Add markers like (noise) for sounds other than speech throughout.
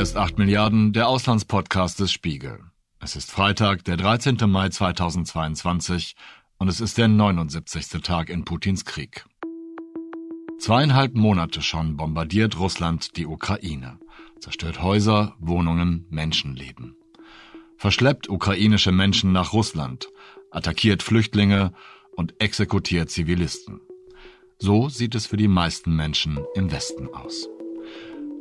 Hier ist 8 Milliarden, der Auslandspodcast des Spiegel. Es ist Freitag, der 13. Mai 2022 und es ist der 79. Tag in Putins Krieg. Zweieinhalb Monate schon bombardiert Russland die Ukraine, zerstört Häuser, Wohnungen, Menschenleben. Verschleppt ukrainische Menschen nach Russland, attackiert Flüchtlinge und exekutiert Zivilisten. So sieht es für die meisten Menschen im Westen aus.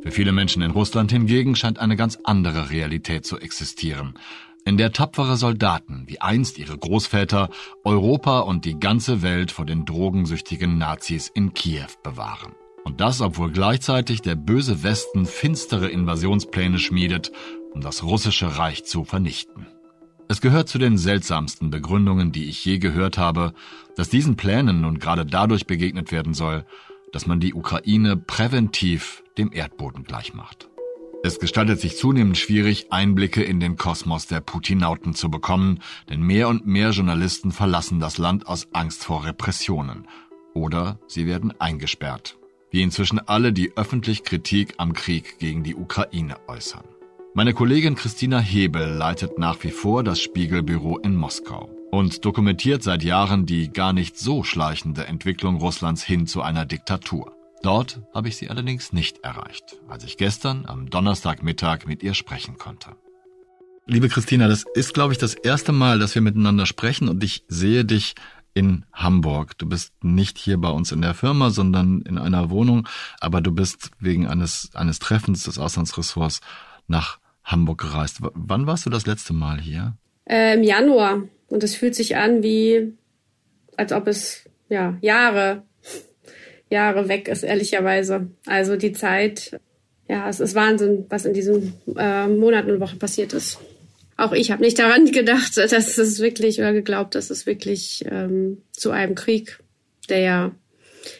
Für viele Menschen in Russland hingegen scheint eine ganz andere Realität zu existieren, in der tapfere Soldaten wie einst ihre Großväter Europa und die ganze Welt vor den drogensüchtigen Nazis in Kiew bewahren. Und das, obwohl gleichzeitig der böse Westen finstere Invasionspläne schmiedet, um das russische Reich zu vernichten. Es gehört zu den seltsamsten Begründungen, die ich je gehört habe, dass diesen Plänen nun gerade dadurch begegnet werden soll, dass man die Ukraine präventiv dem Erdboden gleichmacht. Es gestaltet sich zunehmend schwierig, Einblicke in den Kosmos der Putinauten zu bekommen, denn mehr und mehr Journalisten verlassen das Land aus Angst vor Repressionen. Oder sie werden eingesperrt, wie inzwischen alle, die öffentlich Kritik am Krieg gegen die Ukraine äußern. Meine Kollegin Christina Hebel leitet nach wie vor das Spiegelbüro in Moskau und dokumentiert seit Jahren die gar nicht so schleichende Entwicklung Russlands hin zu einer Diktatur. Dort habe ich sie allerdings nicht erreicht, als ich gestern am Donnerstagmittag mit ihr sprechen konnte. Liebe Christina, das ist, glaube ich, das erste Mal, dass wir miteinander sprechen und ich sehe dich in Hamburg. Du bist nicht hier bei uns in der Firma, sondern in einer Wohnung, aber du bist wegen eines, eines Treffens des Auslandsressorts nach Hamburg gereist. W wann warst du das letzte Mal hier? Äh, Im Januar. Und es fühlt sich an wie, als ob es, ja, Jahre, Jahre weg ist, ehrlicherweise. Also die Zeit, ja, es ist Wahnsinn, was in diesen äh, Monaten und Wochen passiert ist. Auch ich habe nicht daran (laughs) gedacht, dass es wirklich oder geglaubt, dass es wirklich ähm, zu einem Krieg, der ja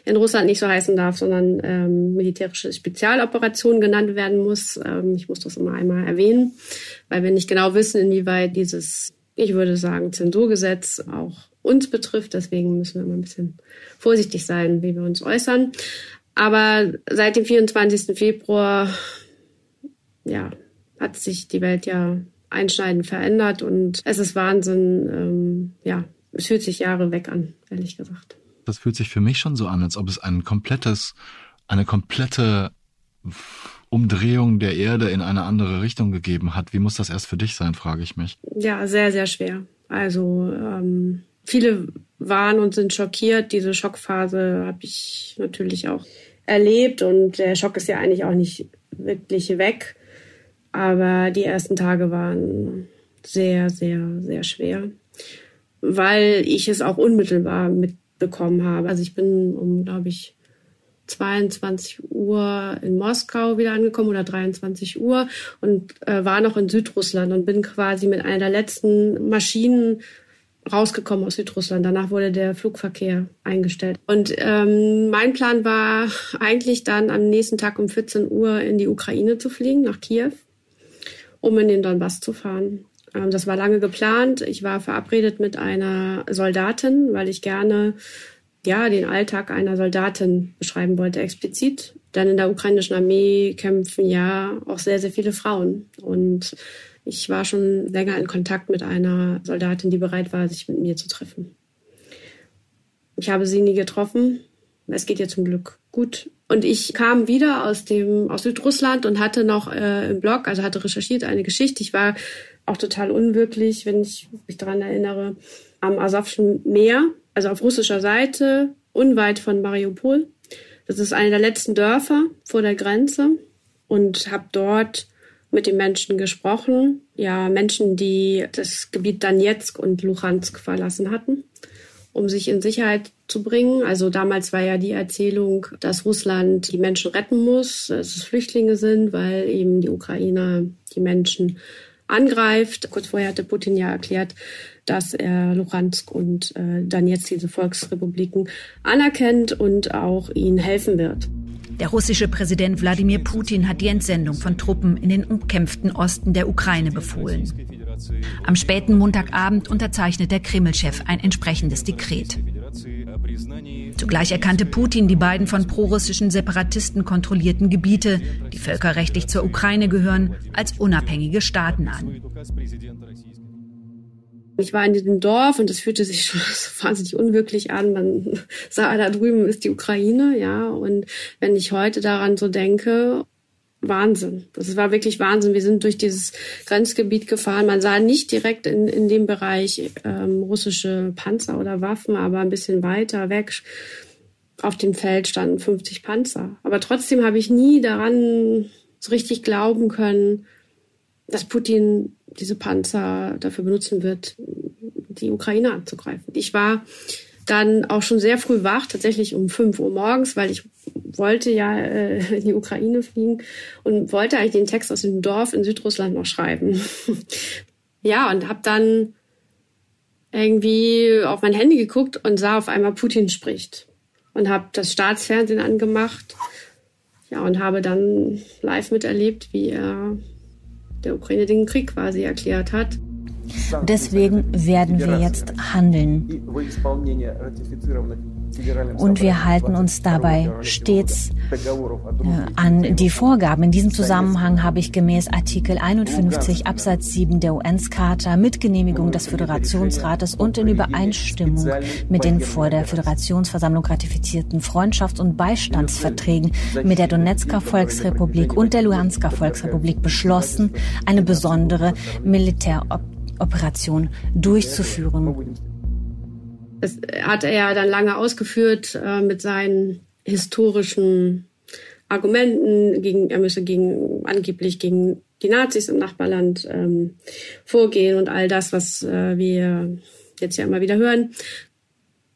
in Russland nicht so heißen darf, sondern ähm, militärische Spezialoperation genannt werden muss. Ähm, ich muss das immer einmal erwähnen, weil wir nicht genau wissen, inwieweit dieses, ich würde sagen, Zensurgesetz auch uns betrifft. Deswegen müssen wir immer ein bisschen vorsichtig sein, wie wir uns äußern. Aber seit dem 24. Februar, ja, hat sich die Welt ja einschneidend verändert und es ist Wahnsinn. Ähm, ja, es fühlt sich Jahre weg an, ehrlich gesagt das fühlt sich für mich schon so an, als ob es ein komplettes, eine komplette Umdrehung der Erde in eine andere Richtung gegeben hat. Wie muss das erst für dich sein, frage ich mich. Ja, sehr, sehr schwer. Also ähm, viele waren und sind schockiert. Diese Schockphase habe ich natürlich auch erlebt und der Schock ist ja eigentlich auch nicht wirklich weg. Aber die ersten Tage waren sehr, sehr, sehr schwer, weil ich es auch unmittelbar mit bekommen habe. Also ich bin um, glaube ich, 22 Uhr in Moskau wieder angekommen oder 23 Uhr und äh, war noch in Südrussland und bin quasi mit einer der letzten Maschinen rausgekommen aus Südrussland. Danach wurde der Flugverkehr eingestellt. Und ähm, mein Plan war (laughs) eigentlich dann am nächsten Tag um 14 Uhr in die Ukraine zu fliegen, nach Kiew, um in den Donbass zu fahren. Ähm, das war lange geplant. Ich war verabredet mit einer Soldatin, weil ich gerne ja, den Alltag einer Soldatin beschreiben wollte, explizit. Dann in der ukrainischen Armee kämpfen ja auch sehr, sehr viele Frauen. Und ich war schon länger in Kontakt mit einer Soldatin, die bereit war, sich mit mir zu treffen. Ich habe sie nie getroffen. Es geht ihr zum Glück gut. Und ich kam wieder aus dem aus Südrussland und hatte noch äh, im Blog, also hatte recherchiert eine Geschichte. Ich war auch total unwirklich, wenn ich mich daran erinnere, am Asowschen Meer, also auf russischer Seite, unweit von Mariupol. Das ist eine der letzten Dörfer vor der Grenze und habe dort mit den Menschen gesprochen. Ja, Menschen, die das Gebiet Donetsk und Luhansk verlassen hatten, um sich in Sicherheit zu bringen. Also damals war ja die Erzählung, dass Russland die Menschen retten muss, dass es Flüchtlinge sind, weil eben die Ukrainer die Menschen angreift. Kurz vorher hatte Putin ja erklärt, dass er Luhansk und äh, dann jetzt diese Volksrepubliken anerkennt und auch ihnen helfen wird. Der russische Präsident Wladimir Putin hat die Entsendung von Truppen in den umkämpften Osten der Ukraine befohlen. Am späten Montagabend unterzeichnet der Kreml-Chef ein entsprechendes Dekret. Zugleich erkannte Putin die beiden von prorussischen Separatisten kontrollierten Gebiete, die völkerrechtlich zur Ukraine gehören, als unabhängige Staaten an. Ich war in diesem Dorf und es fühlte sich schon (laughs) wahnsinnig unwirklich an. Man (laughs) sah, da drüben ist die Ukraine, ja. Und wenn ich heute daran so denke, Wahnsinn. Das war wirklich Wahnsinn. Wir sind durch dieses Grenzgebiet gefahren. Man sah nicht direkt in, in dem Bereich ähm, russische Panzer oder Waffen, aber ein bisschen weiter weg. Auf dem Feld standen 50 Panzer. Aber trotzdem habe ich nie daran so richtig glauben können, dass Putin diese Panzer dafür benutzen wird, die Ukraine anzugreifen. Ich war dann auch schon sehr früh wach, tatsächlich um 5 Uhr morgens, weil ich wollte ja äh, in die Ukraine fliegen und wollte eigentlich den Text aus dem Dorf in Südrussland noch schreiben. (laughs) ja, und habe dann irgendwie auf mein Handy geguckt und sah auf einmal Putin spricht und habe das Staatsfernsehen angemacht. Ja, und habe dann live miterlebt, wie er der Ukraine den Krieg quasi erklärt hat. Deswegen werden wir jetzt handeln. Und wir halten uns dabei stets äh, an die Vorgaben. In diesem Zusammenhang habe ich gemäß Artikel 51 Absatz 7 der UN-Charta mit Genehmigung des Föderationsrates und in Übereinstimmung mit den vor der Föderationsversammlung ratifizierten Freundschafts- und Beistandsverträgen mit der Donetsker Volksrepublik und der Luhansker Volksrepublik beschlossen, eine besondere Militäroperation durchzuführen. Das hat er ja dann lange ausgeführt äh, mit seinen historischen Argumenten, gegen, er müsse gegen, angeblich gegen die Nazis im Nachbarland ähm, vorgehen und all das, was äh, wir jetzt ja immer wieder hören.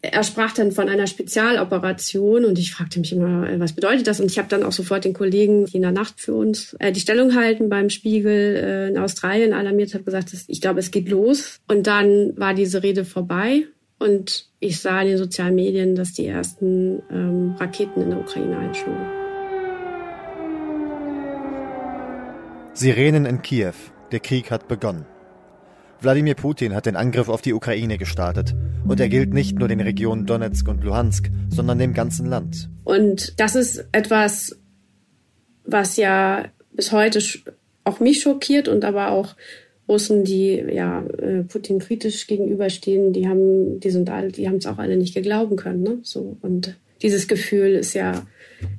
Er sprach dann von einer Spezialoperation und ich fragte mich immer, äh, was bedeutet das? Und ich habe dann auch sofort den Kollegen, die in der Nacht für uns äh, die Stellung halten beim Spiegel äh, in Australien alarmiert, habe gesagt, ich glaube, es geht los. Und dann war diese Rede vorbei und ich sah in den sozialen Medien, dass die ersten ähm, Raketen in der Ukraine einschlugen. Sirenen in Kiew. Der Krieg hat begonnen. Wladimir Putin hat den Angriff auf die Ukraine gestartet. Und er gilt nicht nur den Regionen Donetsk und Luhansk, sondern dem ganzen Land. Und das ist etwas, was ja bis heute auch mich schockiert und aber auch Russen, die ja äh, Putin kritisch gegenüberstehen, die haben, die sind alle, die haben es auch alle nicht geglauben können. Ne? So und dieses Gefühl ist ja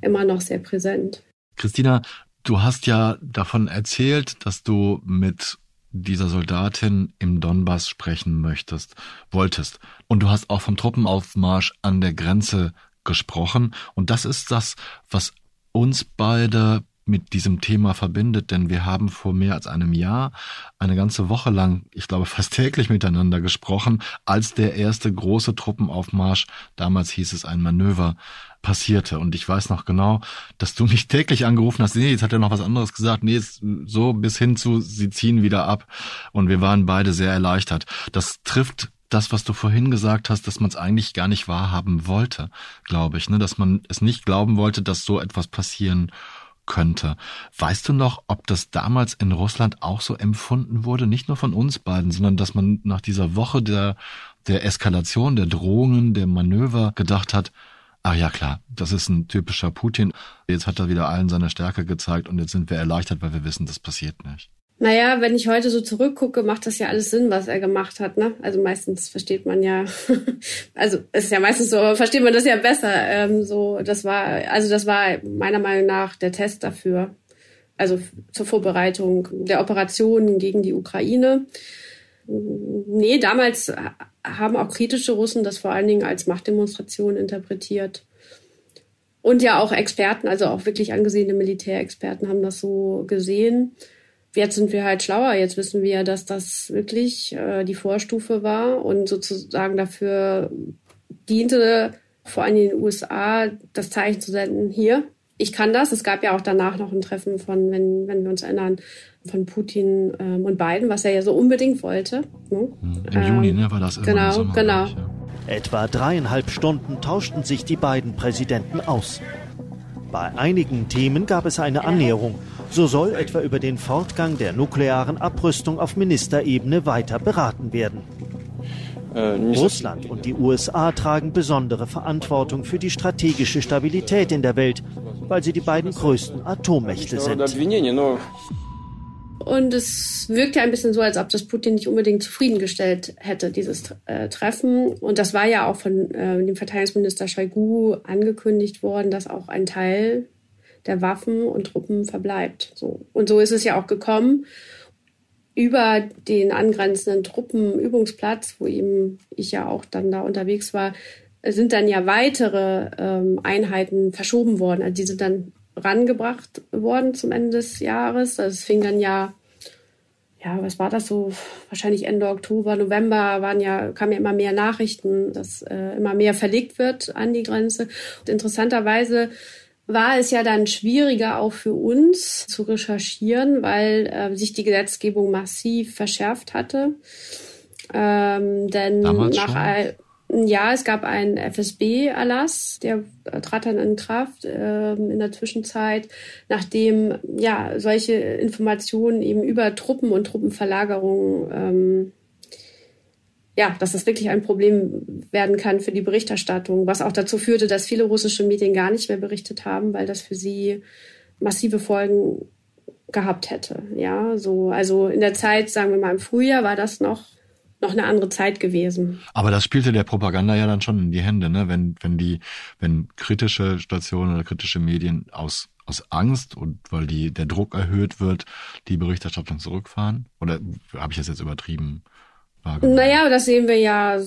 immer noch sehr präsent. Christina, du hast ja davon erzählt, dass du mit dieser Soldatin im Donbass sprechen möchtest, wolltest. Und du hast auch vom Truppenaufmarsch an der Grenze gesprochen. Und das ist das, was uns beide mit diesem Thema verbindet, denn wir haben vor mehr als einem Jahr eine ganze Woche lang, ich glaube fast täglich miteinander gesprochen, als der erste große Truppenaufmarsch, damals hieß es ein Manöver, passierte. Und ich weiß noch genau, dass du mich täglich angerufen hast, nee, jetzt hat er noch was anderes gesagt, nee, so bis hin zu, sie ziehen wieder ab. Und wir waren beide sehr erleichtert. Das trifft das, was du vorhin gesagt hast, dass man es eigentlich gar nicht wahrhaben wollte, glaube ich, ne? dass man es nicht glauben wollte, dass so etwas passieren könnte. Weißt du noch, ob das damals in Russland auch so empfunden wurde? Nicht nur von uns beiden, sondern dass man nach dieser Woche der, der Eskalation, der Drohungen, der Manöver gedacht hat, Ah ja, klar, das ist ein typischer Putin. Jetzt hat er wieder allen seine Stärke gezeigt und jetzt sind wir erleichtert, weil wir wissen, das passiert nicht. Naja, wenn ich heute so zurückgucke, macht das ja alles Sinn, was er gemacht hat. Ne? Also meistens versteht man ja, (laughs) also es ist ja meistens so, versteht man das ja besser. Ähm, so, das war, also das war meiner Meinung nach der Test dafür, also zur Vorbereitung der Operation gegen die Ukraine. Nee, damals haben auch kritische Russen das vor allen Dingen als Machtdemonstration interpretiert. Und ja auch Experten, also auch wirklich angesehene Militärexperten haben das so gesehen jetzt sind wir halt schlauer. Jetzt wissen wir, dass das wirklich äh, die Vorstufe war und sozusagen dafür diente, vor allem in den USA, das Zeichen zu senden, hier, ich kann das. Es gab ja auch danach noch ein Treffen von, wenn, wenn wir uns erinnern, von Putin ähm, und Biden, was er ja so unbedingt wollte. Ne? Im ähm, Juni, ne, war das Genau, Sommer, genau. Ich, ja. Etwa dreieinhalb Stunden tauschten sich die beiden Präsidenten aus. Bei einigen Themen gab es eine Annäherung. So soll etwa über den Fortgang der nuklearen Abrüstung auf Ministerebene weiter beraten werden. Russland und die USA tragen besondere Verantwortung für die strategische Stabilität in der Welt, weil sie die beiden größten Atommächte sind. Und es wirkte ein bisschen so, als ob das Putin nicht unbedingt zufriedengestellt hätte, dieses äh, Treffen. Und das war ja auch von äh, dem Verteidigungsminister Shoigu angekündigt worden, dass auch ein Teil der Waffen und Truppen verbleibt. So. Und so ist es ja auch gekommen. Über den angrenzenden Truppenübungsplatz, wo eben ich ja auch dann da unterwegs war, sind dann ja weitere ähm, Einheiten verschoben worden. Also die sind dann rangebracht worden zum Ende des Jahres. Also es fing dann ja, ja, was war das so? Wahrscheinlich Ende Oktober, November waren ja, kamen ja immer mehr Nachrichten, dass äh, immer mehr verlegt wird an die Grenze. Und interessanterweise war es ja dann schwieriger auch für uns zu recherchieren, weil äh, sich die Gesetzgebung massiv verschärft hatte. Ähm, denn Damals nach schon? ja, es gab einen FSB-Erlass, der äh, trat dann in Kraft äh, in der Zwischenzeit, nachdem ja solche Informationen eben über Truppen und Truppenverlagerungen ähm, ja, dass das wirklich ein Problem werden kann für die Berichterstattung, was auch dazu führte, dass viele russische Medien gar nicht mehr berichtet haben, weil das für sie massive Folgen gehabt hätte. Ja, so, also in der Zeit, sagen wir mal im Frühjahr, war das noch noch eine andere Zeit gewesen. Aber das spielte der Propaganda ja dann schon in die Hände, ne? Wenn, wenn die, wenn kritische Stationen oder kritische Medien aus, aus Angst und weil die, der Druck erhöht wird, die Berichterstattung zurückfahren? Oder habe ich das jetzt übertrieben? Wahrgenommen? Naja, das sehen wir ja,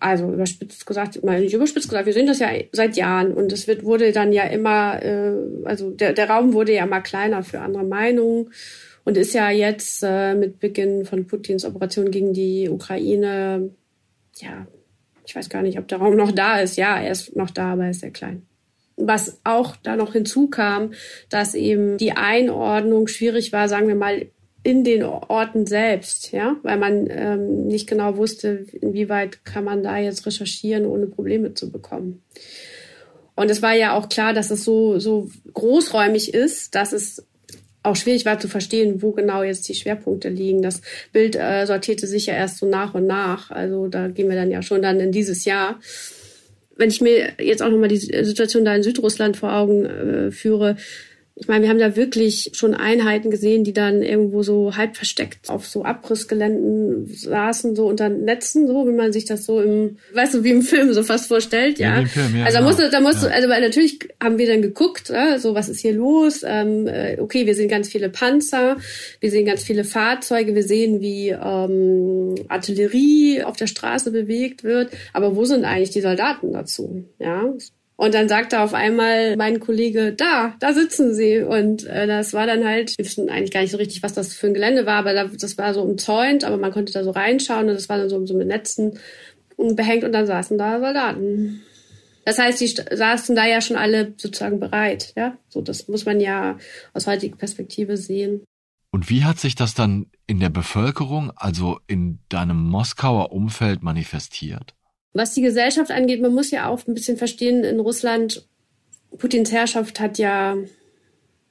also überspitzt gesagt, mal nicht überspitzt gesagt, wir sehen das ja seit Jahren und es wird, wurde dann ja immer, äh, also der, der Raum wurde ja immer kleiner für andere Meinungen und ist ja jetzt äh, mit Beginn von Putins Operation gegen die Ukraine, ja, ich weiß gar nicht, ob der Raum noch da ist. Ja, er ist noch da, aber er ist sehr klein. Was auch da noch hinzukam, dass eben die Einordnung schwierig war, sagen wir mal, in den Orten selbst, ja, weil man ähm, nicht genau wusste, inwieweit kann man da jetzt recherchieren, ohne Probleme zu bekommen. Und es war ja auch klar, dass es so, so großräumig ist, dass es auch schwierig war zu verstehen, wo genau jetzt die Schwerpunkte liegen. Das Bild äh, sortierte sich ja erst so nach und nach. Also da gehen wir dann ja schon dann in dieses Jahr. Wenn ich mir jetzt auch nochmal die Situation da in Südrussland vor Augen äh, führe, ich meine, wir haben da wirklich schon Einheiten gesehen, die dann irgendwo so halb versteckt auf so Abrissgeländen saßen, so unter Netzen, so wie man sich das so im, weißt du, wie im Film so fast vorstellt, ja. Ja, Film, ja, also da genau. musst du, da musst Ja. du, also weil natürlich haben wir dann geguckt, ja, so was ist hier los? Ähm, äh, okay, wir sehen ganz viele Panzer, wir sehen ganz viele Fahrzeuge, wir sehen, wie ähm, Artillerie auf der Straße bewegt wird, aber wo sind eigentlich die Soldaten dazu? Ja, und dann sagte auf einmal mein Kollege, da, da sitzen sie. Und äh, das war dann halt, wir wissen eigentlich gar nicht so richtig, was das für ein Gelände war, aber da, das war so umzäunt, aber man konnte da so reinschauen und das war dann so, so mit Netzen behängt und dann saßen da Soldaten. Das heißt, die saßen da ja schon alle sozusagen bereit, ja. So, das muss man ja aus heutiger Perspektive sehen. Und wie hat sich das dann in der Bevölkerung, also in deinem Moskauer Umfeld manifestiert? Was die Gesellschaft angeht, man muss ja auch ein bisschen verstehen, in Russland, Putins Herrschaft hat ja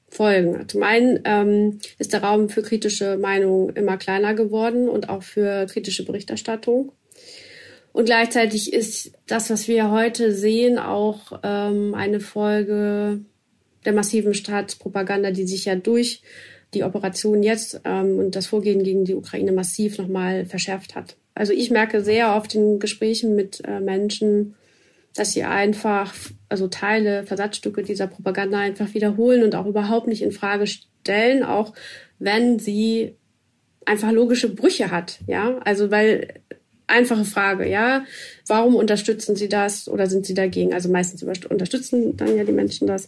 Folgen. Zum einen ähm, ist der Raum für kritische Meinungen immer kleiner geworden und auch für kritische Berichterstattung. Und gleichzeitig ist das, was wir heute sehen, auch ähm, eine Folge der massiven Staatspropaganda, die sich ja durch die Operation jetzt ähm, und das Vorgehen gegen die Ukraine massiv nochmal verschärft hat. Also ich merke sehr oft in Gesprächen mit äh, Menschen, dass sie einfach, also Teile, Versatzstücke dieser Propaganda einfach wiederholen und auch überhaupt nicht in Frage stellen, auch wenn sie einfach logische Brüche hat, ja. Also weil einfache Frage, ja, warum unterstützen sie das oder sind sie dagegen? Also meistens unterstützen dann ja die Menschen das.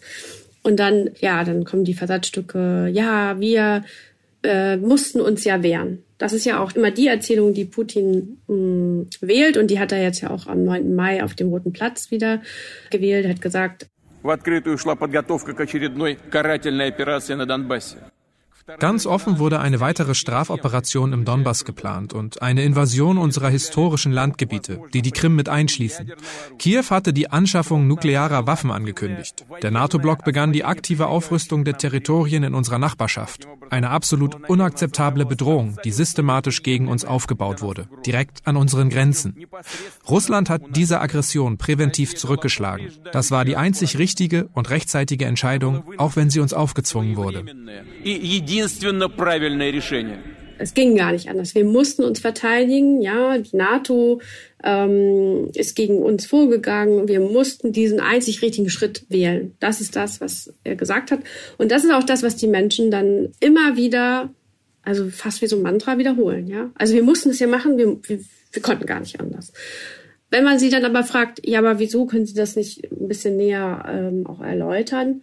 Und dann, ja, dann kommen die Versatzstücke, ja, wir äh, mussten uns ja wehren. Das ist ja auch immer die Erzählung, die Putin mh, wählt und die hat er jetzt ja auch am 9. Mai auf dem Roten Platz wieder gewählt, hat gesagt, В открытую шла подготовка к очередной карательной операции на Донбассе. Ganz offen wurde eine weitere Strafoperation im Donbass geplant und eine Invasion unserer historischen Landgebiete, die die Krim mit einschließen. Kiew hatte die Anschaffung nuklearer Waffen angekündigt. Der NATO-Block begann die aktive Aufrüstung der Territorien in unserer Nachbarschaft. Eine absolut unakzeptable Bedrohung, die systematisch gegen uns aufgebaut wurde, direkt an unseren Grenzen. Russland hat diese Aggression präventiv zurückgeschlagen. Das war die einzig richtige und rechtzeitige Entscheidung, auch wenn sie uns aufgezwungen wurde. Es ging gar nicht anders. Wir mussten uns verteidigen. Ja, die NATO ähm, ist gegen uns vorgegangen. Wir mussten diesen einzig richtigen Schritt wählen. Das ist das, was er gesagt hat. Und das ist auch das, was die Menschen dann immer wieder, also fast wie so ein Mantra wiederholen. Ja, also wir mussten es ja machen. Wir, wir, wir konnten gar nicht anders. Wenn man sie dann aber fragt, ja, aber wieso können Sie das nicht ein bisschen näher ähm, auch erläutern?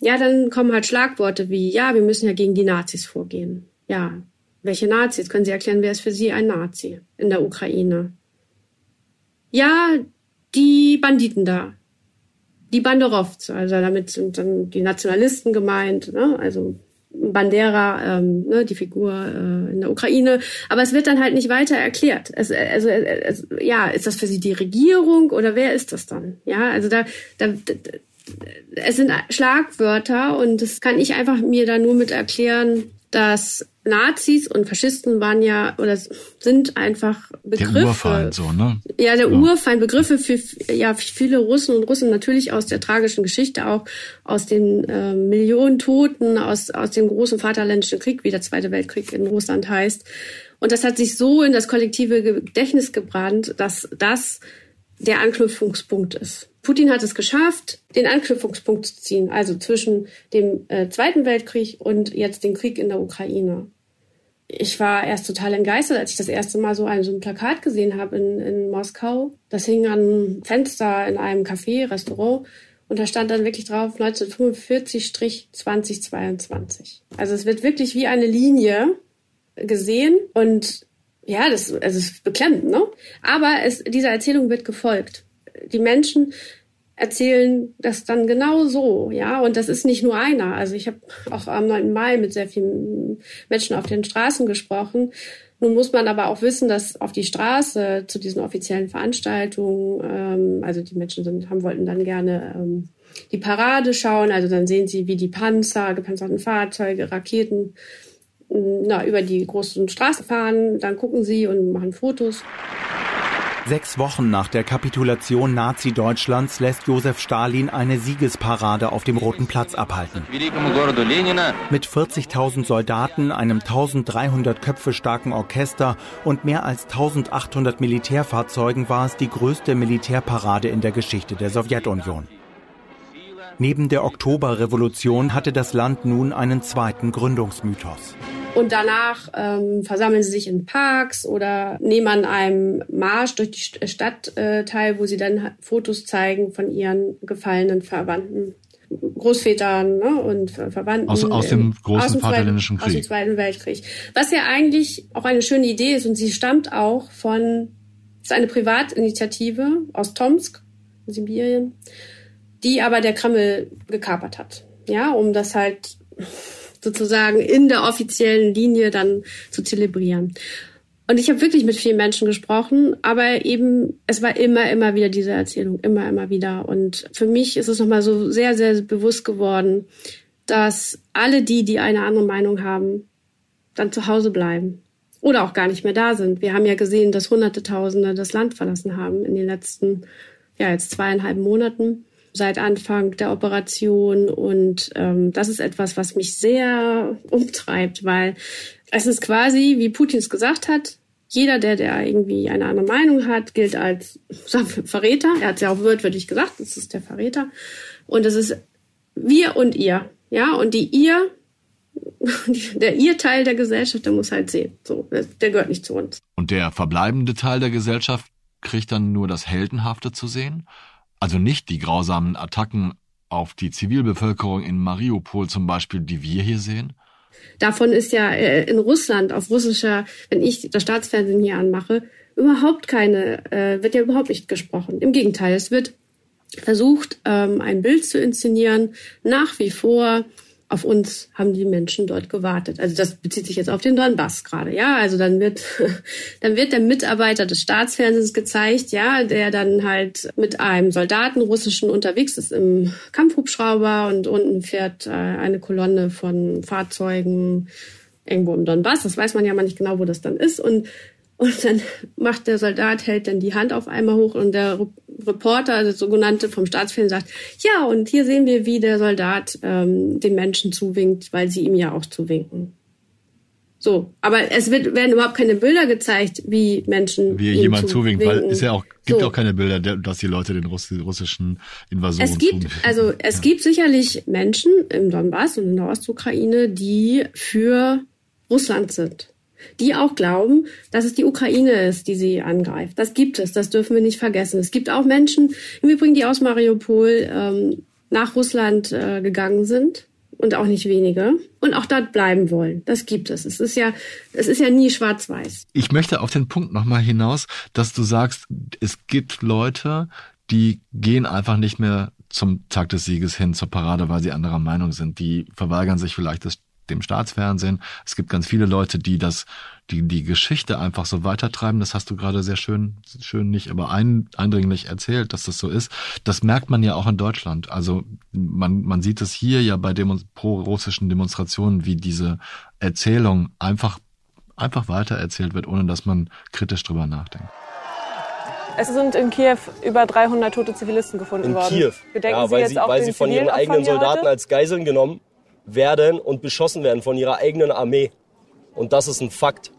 Ja, dann kommen halt Schlagworte wie, ja, wir müssen ja gegen die Nazis vorgehen. Ja, welche Nazis? Können Sie erklären, wer ist für Sie ein Nazi in der Ukraine? Ja, die Banditen da. Die Banderowts, also damit sind dann die Nationalisten gemeint, ne? also Bandera, ähm, ne, die Figur äh, in der Ukraine. Aber es wird dann halt nicht weiter erklärt. Es, also es, ja, ist das für Sie die Regierung oder wer ist das dann? Ja, also da, da, da es sind Schlagwörter und das kann ich einfach mir da nur mit erklären, dass Nazis und Faschisten waren ja oder sind einfach Begriffe. Der Urfeind, so, ne? Ja, der ja. Urfeind, Begriffe für ja viele Russen und Russen natürlich aus der tragischen Geschichte auch aus den äh, Millionen Toten aus aus dem großen Vaterländischen Krieg, wie der Zweite Weltkrieg in Russland heißt. Und das hat sich so in das kollektive Gedächtnis gebrannt, dass das der Anknüpfungspunkt ist. Putin hat es geschafft, den Anknüpfungspunkt zu ziehen, also zwischen dem äh, Zweiten Weltkrieg und jetzt dem Krieg in der Ukraine. Ich war erst total entgeistert, als ich das erste Mal so ein, so ein Plakat gesehen habe in, in Moskau. Das hing an einem Fenster in einem Café, Restaurant. Und da stand dann wirklich drauf 1945-2022. Also es wird wirklich wie eine Linie gesehen und ja, das, also es ist beklemmend, ne? Aber es, dieser Erzählung wird gefolgt. Die Menschen erzählen das dann genau so, ja, und das ist nicht nur einer. Also ich habe auch am 9. Mai mit sehr vielen Menschen auf den Straßen gesprochen. Nun muss man aber auch wissen, dass auf die Straße zu diesen offiziellen Veranstaltungen, ähm, also die Menschen sind, haben wollten dann gerne ähm, die Parade schauen, also dann sehen sie, wie die Panzer, gepanzerten Fahrzeuge, Raketen na, über die großen Straßen fahren, dann gucken sie und machen Fotos. Sechs Wochen nach der Kapitulation Nazi-Deutschlands lässt Josef Stalin eine Siegesparade auf dem Roten Platz abhalten. Mit 40.000 Soldaten, einem 1300 Köpfe starken Orchester und mehr als 1800 Militärfahrzeugen war es die größte Militärparade in der Geschichte der Sowjetunion. Neben der Oktoberrevolution hatte das Land nun einen zweiten Gründungsmythos. Und danach ähm, versammeln sie sich in Parks oder nehmen an einem Marsch durch die Stadt äh, teil, wo sie dann Fotos zeigen von ihren gefallenen Verwandten. Großvätern ne, und Verwandten. Aus, aus dem großen aus dem Vaterländischen Krieg. Aus dem Zweiten Weltkrieg. Was ja eigentlich auch eine schöne Idee ist und sie stammt auch von, ist eine Privatinitiative aus Tomsk, Sibirien, die aber der Kreml gekapert hat. Ja, um das halt sozusagen in der offiziellen Linie dann zu zelebrieren. Und ich habe wirklich mit vielen Menschen gesprochen, aber eben, es war immer, immer wieder diese Erzählung, immer, immer wieder. Und für mich ist es nochmal so sehr, sehr bewusst geworden, dass alle die, die eine andere Meinung haben, dann zu Hause bleiben oder auch gar nicht mehr da sind. Wir haben ja gesehen, dass Hunderte, Tausende das Land verlassen haben in den letzten, ja, jetzt zweieinhalb Monaten seit Anfang der Operation. Und ähm, das ist etwas, was mich sehr (laughs) umtreibt, weil es ist quasi, wie Putin es gesagt hat, jeder, der, der irgendwie eine andere Meinung hat, gilt als (laughs) Verräter. Er hat es ja auch wörtlich gesagt, das ist der Verräter. Und es ist wir und ihr. Ja, und die ihr, (laughs) der ihr Teil der Gesellschaft, der muss halt sehen. So, der gehört nicht zu uns. Und der verbleibende Teil der Gesellschaft kriegt dann nur das Heldenhafte zu sehen? Also nicht die grausamen Attacken auf die Zivilbevölkerung in Mariupol zum Beispiel, die wir hier sehen? Davon ist ja äh, in Russland auf russischer, wenn ich das Staatsfernsehen hier anmache, überhaupt keine, äh, wird ja überhaupt nicht gesprochen. Im Gegenteil, es wird versucht, ähm, ein Bild zu inszenieren, nach wie vor auf uns haben die Menschen dort gewartet. Also das bezieht sich jetzt auf den Donbass gerade, ja. Also dann wird, (laughs) dann wird der Mitarbeiter des Staatsfernsehens gezeigt, ja, der dann halt mit einem Soldaten russischen unterwegs ist im Kampfhubschrauber und unten fährt äh, eine Kolonne von Fahrzeugen irgendwo im Donbass. Das weiß man ja mal nicht genau, wo das dann ist und und dann macht der Soldat, hält dann die Hand auf einmal hoch und der Reporter, also der sogenannte vom Staatsfilm, sagt, ja, und hier sehen wir, wie der Soldat ähm, den Menschen zuwinkt, weil sie ihm ja auch zuwinken. So, aber es wird, werden überhaupt keine Bilder gezeigt, wie Menschen wie jemand zuwinkt, weil es ja auch gibt so. auch keine Bilder, dass die Leute den russischen Invasionen Es gibt zuwinken. also es ja. gibt sicherlich Menschen im Donbass und in der Ostukraine, die für Russland sind die auch glauben, dass es die Ukraine ist, die sie angreift. Das gibt es, das dürfen wir nicht vergessen. Es gibt auch Menschen, im Übrigen, die aus Mariupol ähm, nach Russland äh, gegangen sind und auch nicht wenige und auch dort bleiben wollen. Das gibt es. Es ist ja, es ist ja nie schwarz-weiß. Ich möchte auf den Punkt nochmal hinaus, dass du sagst, es gibt Leute, die gehen einfach nicht mehr zum Tag des Sieges hin zur Parade, weil sie anderer Meinung sind. Die verweigern sich vielleicht das dem Staatsfernsehen. Es gibt ganz viele Leute, die das, die die Geschichte einfach so weitertreiben. Das hast du gerade sehr schön, schön nicht, aber ein, eindringlich erzählt, dass das so ist. Das merkt man ja auch in Deutschland. Also man, man sieht es hier ja bei Demo pro-russischen Demonstrationen, wie diese Erzählung einfach, einfach weitererzählt wird, ohne dass man kritisch drüber nachdenkt. Es sind in Kiew über 300 tote Zivilisten gefunden in worden. Kiew. Gedenken ja, weil Sie, sie, weil sie von ihren eigenen Soldaten heute? als Geiseln genommen werden und beschossen werden von ihrer eigenen Armee. Und das ist ein Fakt.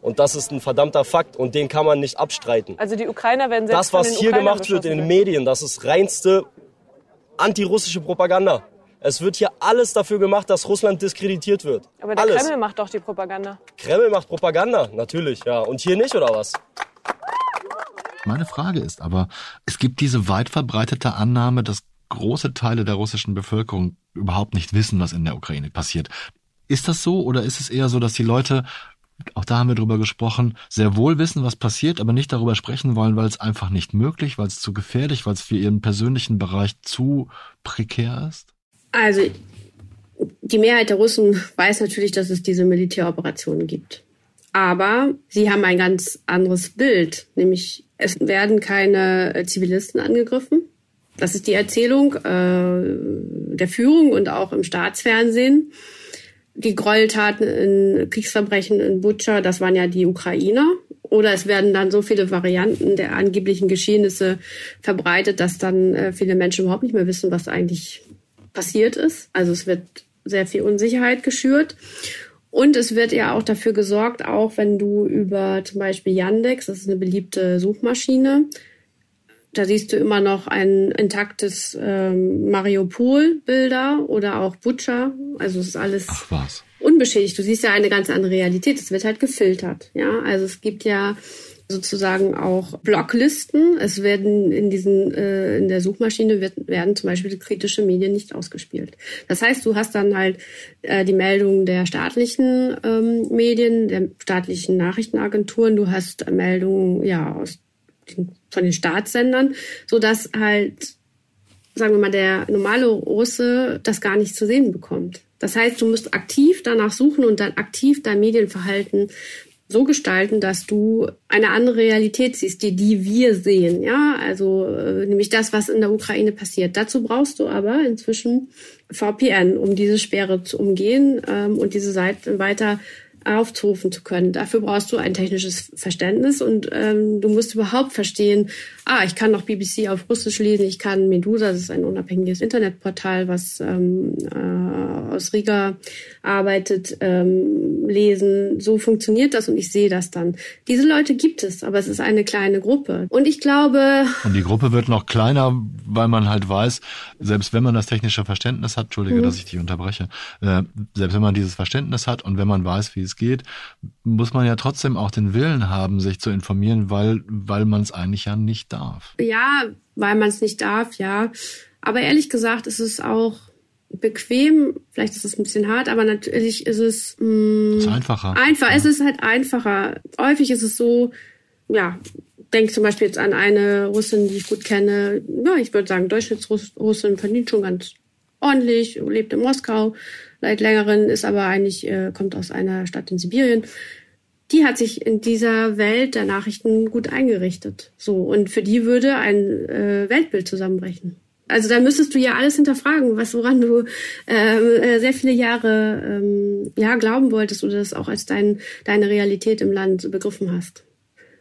Und das ist ein verdammter Fakt und den kann man nicht abstreiten. Also die Ukrainer werden selbst Das, was von den hier Ukrainern gemacht wird in den. Medien, das ist reinste antirussische Propaganda. Es wird hier alles dafür gemacht, dass Russland diskreditiert wird. Aber der alles. Kreml macht doch die Propaganda. Kreml macht Propaganda, natürlich, ja. Und hier nicht, oder was? Meine Frage ist aber, es gibt diese weit verbreitete Annahme, dass große Teile der russischen Bevölkerung überhaupt nicht wissen, was in der Ukraine passiert. Ist das so oder ist es eher so, dass die Leute, auch da haben wir drüber gesprochen, sehr wohl wissen, was passiert, aber nicht darüber sprechen wollen, weil es einfach nicht möglich, weil es zu gefährlich, weil es für ihren persönlichen Bereich zu prekär ist? Also die Mehrheit der Russen weiß natürlich, dass es diese Militäroperationen gibt. Aber sie haben ein ganz anderes Bild, nämlich es werden keine äh, Zivilisten angegriffen. Das ist die Erzählung äh, der Führung und auch im Staatsfernsehen. Die Gräueltaten in Kriegsverbrechen in Butscha, das waren ja die Ukrainer. Oder es werden dann so viele Varianten der angeblichen Geschehnisse verbreitet, dass dann äh, viele Menschen überhaupt nicht mehr wissen, was eigentlich passiert ist. Also es wird sehr viel Unsicherheit geschürt. Und es wird ja auch dafür gesorgt, auch wenn du über zum Beispiel Yandex, das ist eine beliebte Suchmaschine, da siehst du immer noch ein intaktes ähm, Mariupol-Bilder oder auch Butcher. Also es ist alles unbeschädigt. Du siehst ja eine ganz andere Realität. Es wird halt gefiltert. Ja, also es gibt ja sozusagen auch Blocklisten. Es werden in diesen äh, in der Suchmaschine wird, werden zum Beispiel kritische Medien nicht ausgespielt. Das heißt, du hast dann halt äh, die Meldungen der staatlichen ähm, Medien, der staatlichen Nachrichtenagenturen. Du hast Meldungen ja aus von den Staatssendern, so dass halt sagen wir mal der normale Russe das gar nicht zu sehen bekommt. Das heißt, du musst aktiv danach suchen und dann aktiv dein Medienverhalten so gestalten, dass du eine andere Realität siehst, die, die wir sehen, ja, also äh, nämlich das, was in der Ukraine passiert. Dazu brauchst du aber inzwischen VPN, um diese Sperre zu umgehen ähm, und diese Seiten weiter aufzurufen zu können. Dafür brauchst du ein technisches Verständnis und ähm, du musst überhaupt verstehen, ah, ich kann noch BBC auf Russisch lesen, ich kann Medusa, das ist ein unabhängiges Internetportal, was ähm, äh, aus Riga arbeitet, ähm, lesen. So funktioniert das und ich sehe das dann. Diese Leute gibt es, aber es ist eine kleine Gruppe. Und ich glaube... Und die Gruppe wird noch kleiner, weil man halt weiß, selbst wenn man das technische Verständnis hat, entschuldige, Mhm. dass ich dich unterbreche, äh, selbst wenn man dieses Verständnis hat und wenn man weiß, wie es geht, muss man ja trotzdem auch den Willen haben, sich zu informieren, weil, weil man es eigentlich ja nicht darf. Ja, weil man es nicht darf, ja. Aber ehrlich gesagt ist es auch bequem. Vielleicht ist es ein bisschen hart, aber natürlich ist es mh, Ist einfacher. einfach. Es ist halt einfacher. Häufig ist es so, ja, denk zum Beispiel jetzt an eine Russin, die ich gut kenne. Ja, ich würde sagen, Durchschnittsrussin verdient schon ganz ordentlich, lebt in Moskau seit längeren, ist aber eigentlich, äh, kommt aus einer Stadt in Sibirien. Die hat sich in dieser Welt der Nachrichten gut eingerichtet. So. Und für die würde ein äh, Weltbild zusammenbrechen. Also da müsstest du ja alles hinterfragen, was woran du ähm, äh, sehr viele Jahre ähm, ja glauben wolltest oder das auch als dein, deine Realität im Land begriffen hast.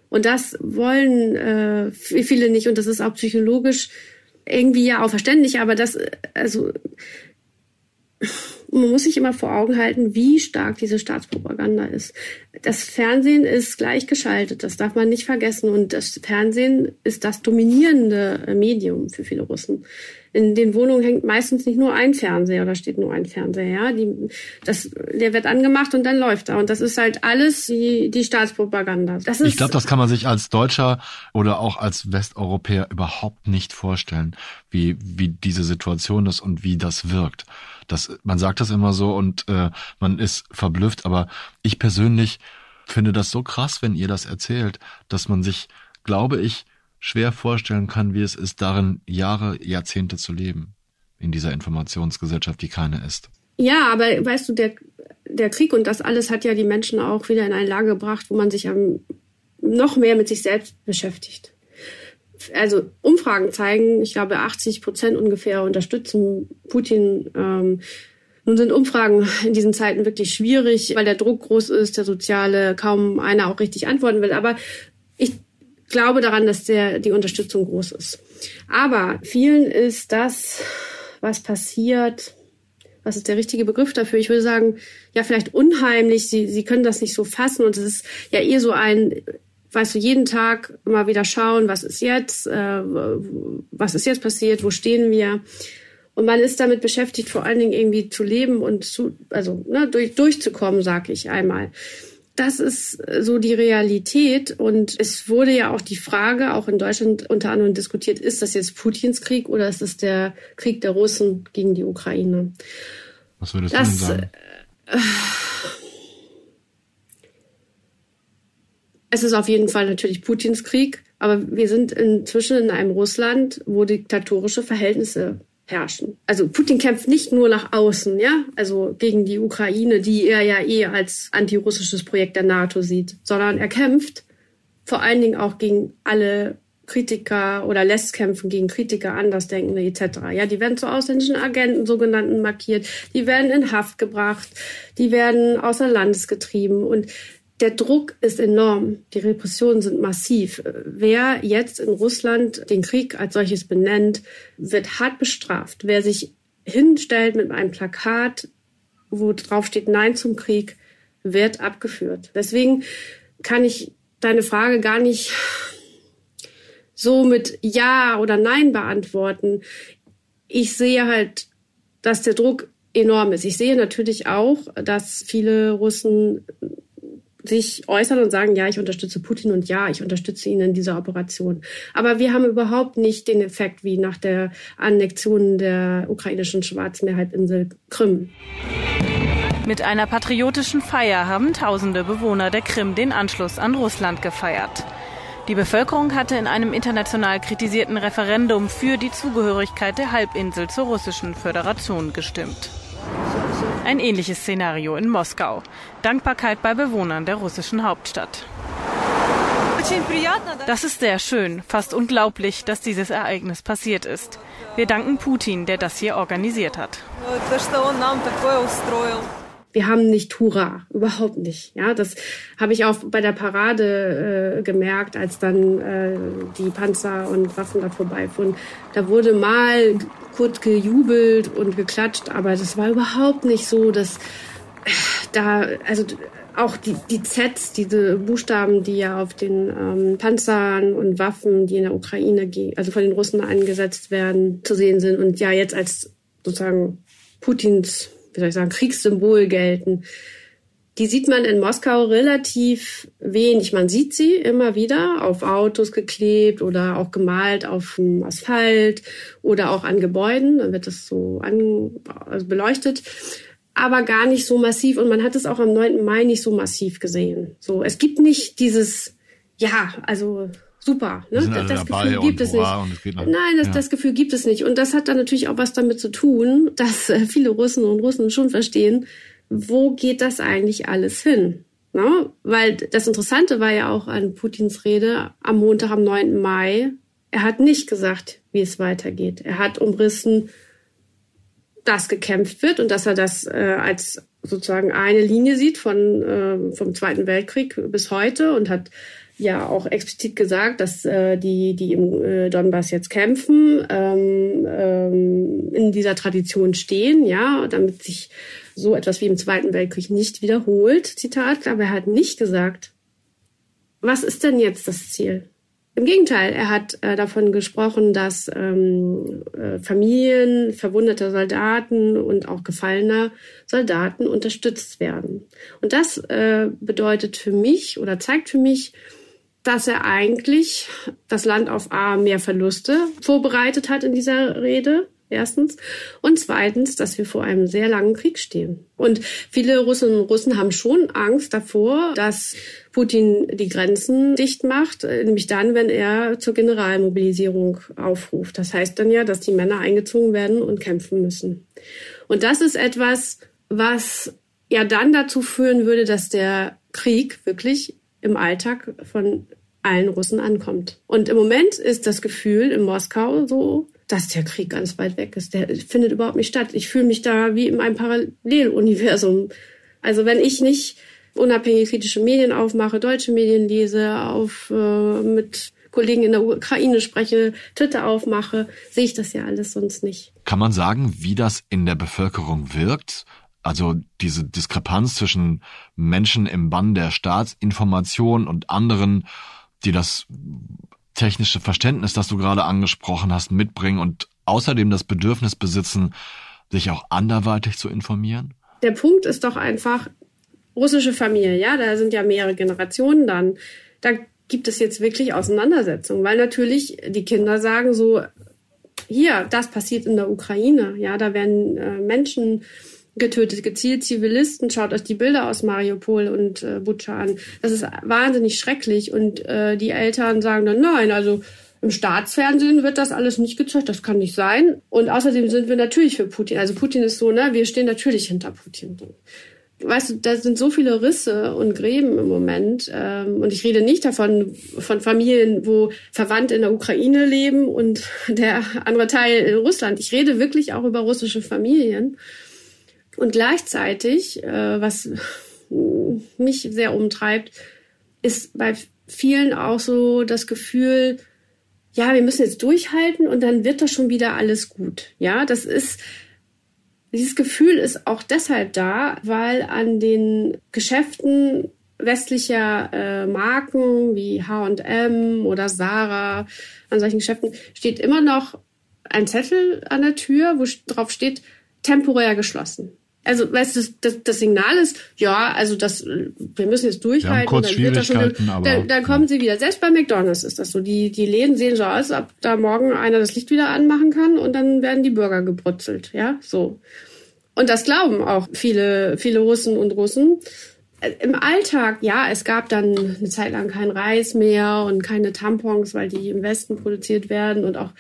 Und das wollen äh, viele nicht und das ist auch psychologisch irgendwie ja auch verständlich, aber das also man muss sich immer vor Augen halten, wie stark diese Staatspropaganda ist. Das Fernsehen ist gleichgeschaltet, das darf man nicht vergessen. Und das Fernsehen ist das dominierende Medium für viele Russen. In den Wohnungen hängt meistens nicht nur ein Fernseher oder steht nur ein Fernseher. Ja? Die, das, der wird angemacht und dann läuft er. Und das ist halt alles die, die Staatspropaganda. Das ist, ich glaube, das kann man sich als Deutscher oder auch als Westeuropäer überhaupt nicht vorstellen, wie, wie diese Situation ist und wie das wirkt. Das, man sagt das immer so und äh, man ist verblüfft, aber ich persönlich finde das so krass, wenn ihr das erzählt, dass man sich, glaube ich, schwer vorstellen kann, wie es ist, darin Jahre, Jahrzehnte zu leben. In dieser Informationsgesellschaft, die keine ist. Ja, aber weißt du, der, der Krieg und das alles hat ja die Menschen auch wieder in eine Lage gebracht, wo man sich am, noch mehr mit sich selbst beschäftigt also Umfragen zeigen, ich glaube 80 Prozent ungefähr unterstützen Putin. Ähm, nun sind Umfragen in diesen Zeiten wirklich schwierig, weil der Druck groß ist, der soziale, kaum einer auch richtig antworten will. Aber ich glaube daran, dass der, die Unterstützung groß ist. Aber vielen ist das, was passiert, was ist der richtige Begriff dafür? Ich würde sagen, ja, vielleicht unheimlich. Sie, sie können das nicht so fassen und es ist ja eher so ein weißt du, jeden Tag immer wieder schauen, was ist jetzt, äh, was ist jetzt passiert, wo stehen wir. Und man ist damit beschäftigt, vor allen Dingen irgendwie zu leben und zu, also ne, durch, durchzukommen, sag ich einmal. Das ist so die Realität. Und es wurde ja auch die Frage, auch in Deutschland unter anderem diskutiert, ist das jetzt Putins Krieg oder ist es der Krieg der Russen gegen die Ukraine? Was würdest das, du denn sagen? Äh, Es ist auf jeden Fall natürlich Putins Krieg, aber wir sind inzwischen in einem Russland, wo diktatorische Verhältnisse herrschen. Also Putin kämpft nicht nur nach außen, ja, also gegen die Ukraine, die er ja eh als antirussisches Projekt der NATO sieht, sondern er kämpft vor allen Dingen auch gegen alle Kritiker oder lässt kämpfen gegen Kritiker, Andersdenkende etc. Ja, die werden zu ausländischen Agenten sogenannten markiert, die werden in Haft gebracht, die werden außer Landes getrieben und der Druck ist enorm, die Repressionen sind massiv. Wer jetzt in Russland den Krieg als solches benennt, wird hart bestraft. Wer sich hinstellt mit einem Plakat, wo drauf steht Nein zum Krieg, wird abgeführt. Deswegen kann ich deine Frage gar nicht so mit Ja oder Nein beantworten. Ich sehe halt, dass der Druck enorm ist. Ich sehe natürlich auch, dass viele Russen sich äußern und sagen, ja, ich unterstütze Putin und ja, ich unterstütze ihn in dieser Operation. Aber wir haben überhaupt nicht den Effekt wie nach der Annexion der ukrainischen Schwarzmeerhalbinsel Krim. Mit einer patriotischen Feier haben tausende Bewohner der Krim den Anschluss an Russland gefeiert. Die Bevölkerung hatte in einem international kritisierten Referendum für die Zugehörigkeit der Halbinsel zur russischen Föderation gestimmt. Ein ähnliches Szenario in Moskau. Dankbarkeit bei Bewohnern der russischen Hauptstadt. Das ist sehr schön, fast unglaublich, dass dieses Ereignis passiert ist. Wir danken Putin, der das hier organisiert hat. Wir haben nicht Hurra, überhaupt nicht. Ja, das habe ich auch bei der Parade äh, gemerkt, als dann äh, die Panzer und Waffen da vorbeifuhren. Da wurde mal kurz gejubelt und geklatscht, aber das war überhaupt nicht so, dass äh, da, also auch die, die Zs, diese Buchstaben, die ja auf den ähm, Panzern und Waffen, die in der Ukraine, also von den Russen eingesetzt werden, zu sehen sind und ja jetzt als sozusagen Putins wie soll ich sagen, Kriegssymbol gelten. Die sieht man in Moskau relativ wenig. Man sieht sie immer wieder auf Autos geklebt oder auch gemalt auf dem Asphalt oder auch an Gebäuden. Dann wird das so an, also beleuchtet. Aber gar nicht so massiv. Und man hat es auch am 9. Mai nicht so massiv gesehen. So, es gibt nicht dieses, ja, also super. Ne? Das, das Gefühl gibt es nicht. Nein, das, ja. das Gefühl gibt es nicht. Und das hat dann natürlich auch was damit zu tun, dass äh, viele Russen und Russen schon verstehen, wo geht das eigentlich alles hin? Ne? Weil das Interessante war ja auch an Putins Rede am Montag, am 9. Mai. Er hat nicht gesagt, wie es weitergeht. Er hat umrissen, dass gekämpft wird und dass er das äh, als sozusagen eine Linie sieht von äh, vom Zweiten Weltkrieg bis heute und hat ja auch explizit gesagt, dass äh, die, die im äh, Donbass jetzt kämpfen, ähm, ähm, in dieser Tradition stehen, ja, damit sich so etwas wie im Zweiten Weltkrieg nicht wiederholt. Zitat. Aber er hat nicht gesagt, was ist denn jetzt das Ziel? Im Gegenteil, er hat äh, davon gesprochen, dass ähm, äh, Familien verwundeter Soldaten und auch gefallener Soldaten unterstützt werden. Und das äh, bedeutet für mich oder zeigt für mich, dass er eigentlich das Land auf A mehr Verluste vorbereitet hat in dieser Rede Erstens. Und zweitens, dass wir vor einem sehr langen Krieg stehen. Und viele Russinnen und Russen haben schon Angst davor, dass Putin die Grenzen dicht macht, äh, nämlich dann, wenn er zur Generalmobilisierung aufruft. Das heißt dann ja, dass die Männer eingezogen werden und kämpfen müssen. Und das ist etwas, was ja dann dazu führen würde, dass der Krieg wirklich im Alltag von allen Russen ankommt. Und im Moment ist das Gefühl in Moskau so, dass der Krieg ganz weit weg ist. Der findet überhaupt nicht statt. Ich fühle mich da wie in einem Paralleluniversum. Also wenn ich nicht unabhängig kritische Medien aufmache, deutsche Medien lese, auf äh, mit Kollegen in der Ukraine spreche, Twitter aufmache, sehe ich das ja alles sonst nicht. Kann man sagen, wie das in der Bevölkerung wirkt? Also diese Diskrepanz zwischen Menschen im Bann der Staatsinformation und anderen, die das technische Verständnis, das du gerade angesprochen hast, mitbringen und außerdem das Bedürfnis besitzen, sich auch anderweitig zu informieren? Der Punkt ist doch einfach, russische Familie, ja, da sind ja mehrere Generationen dann. Da gibt es jetzt wirklich Auseinandersetzungen, weil natürlich die Kinder sagen so, hier, das passiert in der Ukraine, ja, da werden äh, Menschen getötet, gezielt Zivilisten. Schaut euch die Bilder aus Mariupol und äh, Butscha an. Das ist wahnsinnig schrecklich. Und äh, die Eltern sagen dann, nein, also im Staatsfernsehen wird das alles nicht gezeigt, das kann nicht sein. Und außerdem sind wir natürlich für Putin. Also Putin ist so, ne, wir stehen natürlich hinter Putin. Weißt du, da sind so viele Risse und Gräben im Moment. Ähm, und ich rede nicht davon, von Familien, wo Verwandte in der Ukraine leben und (laughs) der andere Teil in Russland. Ich rede wirklich auch über russische Familien. Und gleichzeitig, äh, was (laughs) mich sehr umtreibt, ist bei vielen auch so das Gefühl, ja, wir müssen jetzt durchhalten und dann wird das schon wieder alles gut. Ja, das ist, dieses Gefühl ist auch deshalb da, weil an den Geschäften westlicher äh, Marken wie H&M oder Sarah, an solchen Geschäften steht immer noch ein Zettel an der Tür, wo drauf steht, temporär geschlossen. Also, weißt du, das, das, Signal ist, ja, also das, wir müssen jetzt durchhalten. kurz dann wird das schon, aber, dann, dann kommen sie wieder. Selbst bei McDonalds ist das so. Die, die Läden sehen so aus, ob da morgen einer das Licht wieder anmachen kann und dann werden die Burger gebrutzelt, ja, so. Und das glauben auch viele, viele Russen und Russen. Im Alltag, ja, es gab dann eine Zeit lang kein Reis mehr und keine Tampons, weil die im Westen produziert werden und auch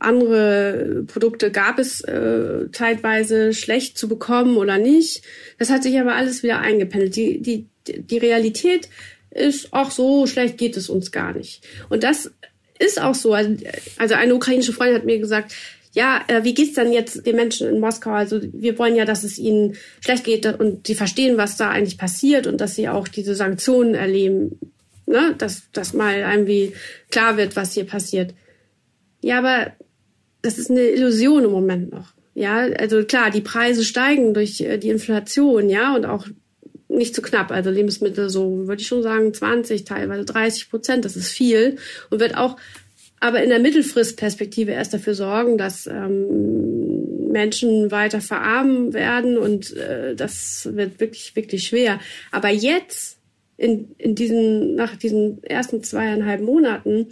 andere Produkte gab es äh, zeitweise schlecht zu bekommen oder nicht. Das hat sich aber alles wieder eingependelt. Die, die, die Realität ist auch so schlecht geht es uns gar nicht. Und das ist auch so. Also, also eine ukrainische Freundin hat mir gesagt, ja, äh, wie geht's dann jetzt den Menschen in Moskau? Also wir wollen ja, dass es ihnen schlecht geht und sie verstehen, was da eigentlich passiert und dass sie auch diese Sanktionen erleben, ne? dass, dass mal irgendwie klar wird, was hier passiert. Ja, aber das ist eine Illusion im Moment noch. Ja, also klar, die Preise steigen durch äh, die Inflation, ja, und auch nicht zu knapp. Also Lebensmittel so, würde ich schon sagen, 20, teilweise 30 Prozent, das ist viel und wird auch aber in der Mittelfristperspektive erst dafür sorgen, dass ähm, Menschen weiter verarmen werden und äh, das wird wirklich, wirklich schwer. Aber jetzt, in, in diesen, nach diesen ersten zweieinhalb Monaten,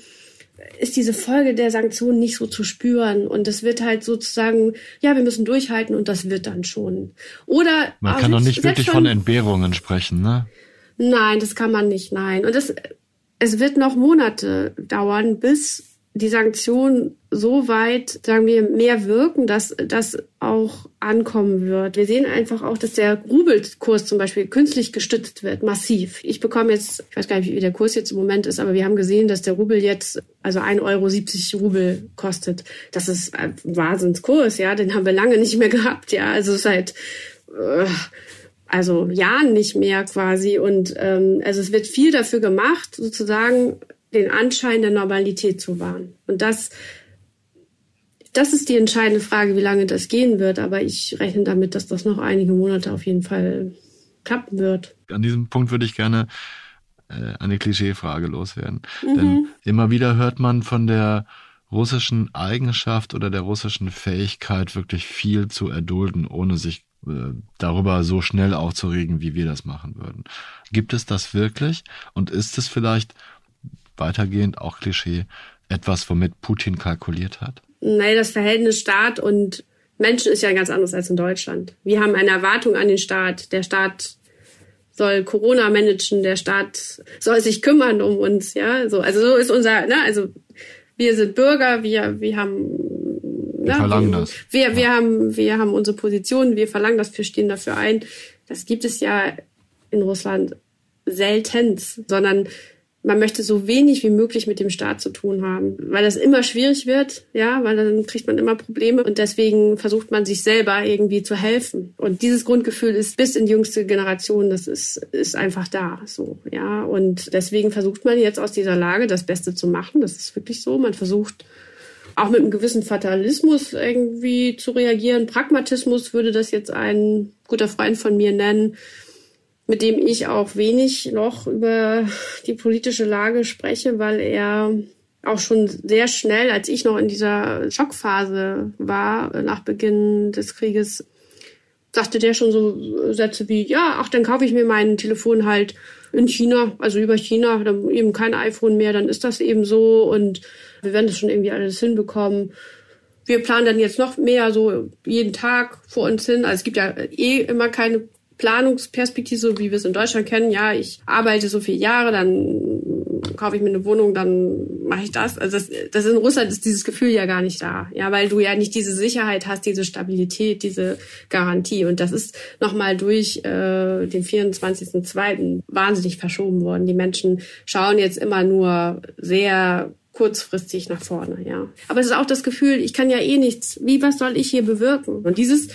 ist diese Folge der Sanktionen nicht so zu spüren. Und es wird halt sozusagen, ja, wir müssen durchhalten und das wird dann schon. Oder. Man kann doch nicht wirklich von Entbehrungen sprechen, ne? Nein, das kann man nicht, nein. Und das, es wird noch Monate dauern, bis die Sanktionen so weit, sagen wir, mehr wirken, dass das auch ankommen wird. Wir sehen einfach auch, dass der Rubelkurs zum Beispiel künstlich gestützt wird, massiv. Ich bekomme jetzt, ich weiß gar nicht, wie der Kurs jetzt im Moment ist, aber wir haben gesehen, dass der Rubel jetzt also 1,70 Euro Rubel kostet. Das ist ein Wahnsinnskurs, ja, den haben wir lange nicht mehr (laughs) gehabt, ja, also seit äh, also Jahren nicht mehr quasi. Und ähm, also es wird viel dafür gemacht, sozusagen den Anschein der Normalität zu wahren. Und das, das ist die entscheidende Frage, wie lange das gehen wird. Aber ich rechne damit, dass das noch einige Monate auf jeden Fall klappen wird. An diesem Punkt würde ich gerne äh, eine Klischeefrage loswerden. Mhm. Denn immer wieder hört man von der russischen Eigenschaft oder der russischen Fähigkeit, wirklich viel zu erdulden, ohne sich äh, darüber so schnell aufzuregen, wie wir das machen würden. Gibt es das wirklich? Und ist es vielleicht weitergehend auch Klischee, etwas, womit Putin kalkuliert hat? Nein, das Verhältnis Staat und Menschen ist ja ganz anders als in Deutschland. Wir haben eine Erwartung an den Staat. Der Staat soll Corona managen, der Staat soll sich kümmern um uns, ja. So, also so ist unser, ne, also wir sind Bürger, wir, wir haben, wir ne, verlangen wir, das. Wir, wir haben, wir haben unsere Position, wir verlangen das, wir stehen dafür ein. Das gibt es ja in Russland seltenst, sondern man möchte so wenig wie möglich mit dem Staat zu tun haben, weil das immer schwierig wird, ja, weil dann kriegt man immer Probleme und deswegen versucht man sich selber irgendwie zu helfen. Und dieses Grundgefühl ist bis in die jüngste Generation, das ist, ist einfach da, so, ja. Und deswegen versucht man jetzt aus dieser Lage das Beste zu machen. Das ist wirklich so. Man versucht auch mit einem gewissen Fatalismus irgendwie zu reagieren. Pragmatismus würde das jetzt ein guter Freund von mir nennen mit dem ich auch wenig noch über die politische Lage spreche, weil er auch schon sehr schnell, als ich noch in dieser Schockphase war, nach Beginn des Krieges, sagte der schon so Sätze wie, ja, ach, dann kaufe ich mir mein Telefon halt in China, also über China, dann eben kein iPhone mehr, dann ist das eben so und wir werden das schon irgendwie alles hinbekommen. Wir planen dann jetzt noch mehr so jeden Tag vor uns hin. Also es gibt ja eh immer keine Planungsperspektive, so wie wir es in Deutschland kennen. Ja, ich arbeite so viele Jahre, dann kaufe ich mir eine Wohnung, dann mache ich das. Also das, das in Russland ist dieses Gefühl ja gar nicht da. Ja, weil du ja nicht diese Sicherheit hast, diese Stabilität, diese Garantie. Und das ist nochmal durch äh, den 24.02. wahnsinnig verschoben worden. Die Menschen schauen jetzt immer nur sehr kurzfristig nach vorne, ja. Aber es ist auch das Gefühl, ich kann ja eh nichts. Wie, was soll ich hier bewirken? Und dieses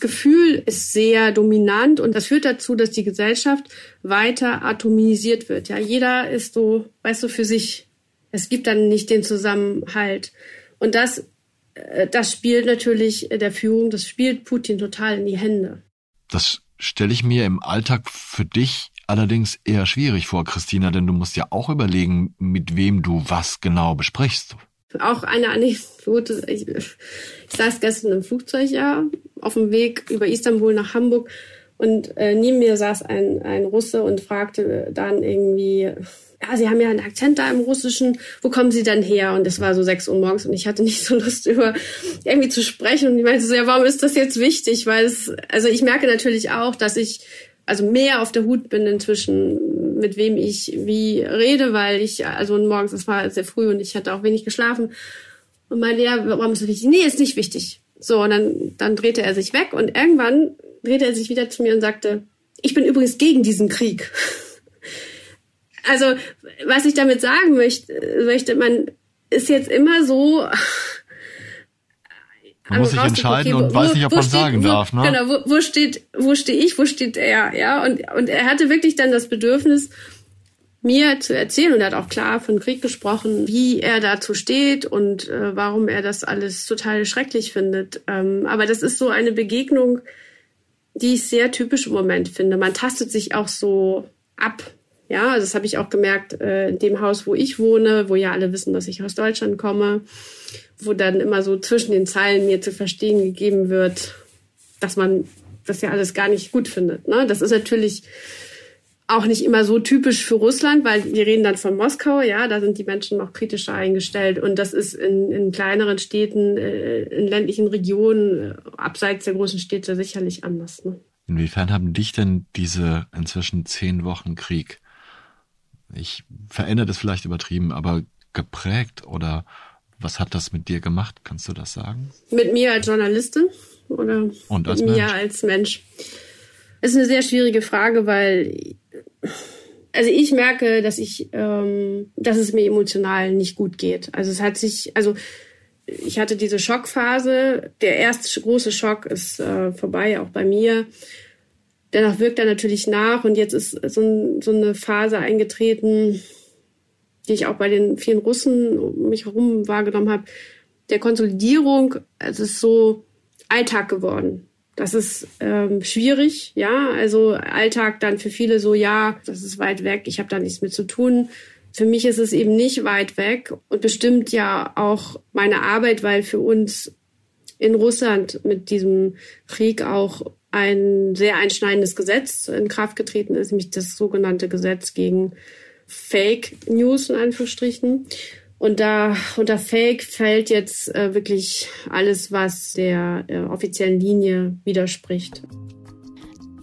Gefühl ist sehr dominant und das führt dazu, dass die Gesellschaft weiter atomisiert wird. Ja, jeder ist so, weißt du, für sich. Es gibt dann nicht den Zusammenhalt. Und das, äh, das spielt natürlich der Führung, das spielt Putin total in die Hände. Das stelle ich mir im Alltag für dich allerdings eher schwierig vor, Christina, denn du musst ja auch überlegen, mit wem du was genau besprichst. Auch eine Anekdote. Ich, ich saß gestern im Flugzeug ja auf dem Weg über Istanbul nach Hamburg und äh, neben mir saß ein, ein Russe und fragte dann irgendwie, ja, Sie haben ja einen Akzent da im Russischen, wo kommen Sie denn her? Und es war so sechs Uhr morgens und ich hatte nicht so Lust (laughs) über irgendwie zu sprechen. Und ich meinte so, ja, warum ist das jetzt wichtig? Weil es, also ich merke natürlich auch, dass ich also mehr auf der Hut bin inzwischen, mit wem ich wie rede, weil ich, also morgens, es war sehr früh und ich hatte auch wenig geschlafen. Und meinte, ja, warum ist das wichtig? Nee, ist nicht wichtig. So, und dann, dann drehte er sich weg und irgendwann drehte er sich wieder zu mir und sagte, ich bin übrigens gegen diesen Krieg. (laughs) also, was ich damit sagen möchte, möchte, man ist jetzt immer so, man muss sich entscheiden okay, wo, und weiß nicht, ob man steht, sagen wo, darf. Ne? Genau, wo, wo steht, wo stehe ich, wo steht er, ja? Und, und er hatte wirklich dann das Bedürfnis, mir zu erzählen, und er hat auch klar von Krieg gesprochen, wie er dazu steht und äh, warum er das alles total schrecklich findet. Ähm, aber das ist so eine Begegnung, die ich sehr typisch im Moment finde. Man tastet sich auch so ab. Ja, das habe ich auch gemerkt äh, in dem Haus, wo ich wohne, wo ja alle wissen, dass ich aus Deutschland komme wo dann immer so zwischen den Zeilen mir zu verstehen gegeben wird, dass man das ja alles gar nicht gut findet. Ne? Das ist natürlich auch nicht immer so typisch für Russland, weil wir reden dann von Moskau, ja, da sind die Menschen noch kritischer eingestellt und das ist in, in kleineren Städten, äh, in ländlichen Regionen, äh, abseits der großen Städte sicherlich anders. Ne? Inwiefern haben dich denn diese inzwischen zehn Wochen Krieg ich verändere das vielleicht übertrieben, aber geprägt oder was hat das mit dir gemacht? Kannst du das sagen? Mit mir als Journalistin oder Und als mit Mensch? mir als Mensch? Ist eine sehr schwierige Frage, weil also ich merke, dass ich, ähm, dass es mir emotional nicht gut geht. Also es hat sich, also ich hatte diese Schockphase. Der erste große Schock ist äh, vorbei, auch bei mir. Danach wirkt er natürlich nach und jetzt ist so, so eine Phase eingetreten, die ich auch bei den vielen Russen um mich herum wahrgenommen habe, der Konsolidierung. Es ist so Alltag geworden. Das ist ähm, schwierig, ja. Also Alltag dann für viele so, ja, das ist weit weg, ich habe da nichts mit zu tun. Für mich ist es eben nicht weit weg und bestimmt ja auch meine Arbeit, weil für uns in Russland mit diesem Krieg auch ein sehr einschneidendes Gesetz in Kraft getreten ist, nämlich das sogenannte Gesetz gegen Fake News in Anführungsstrichen. Und da unter Fake fällt jetzt äh, wirklich alles, was der äh, offiziellen Linie widerspricht.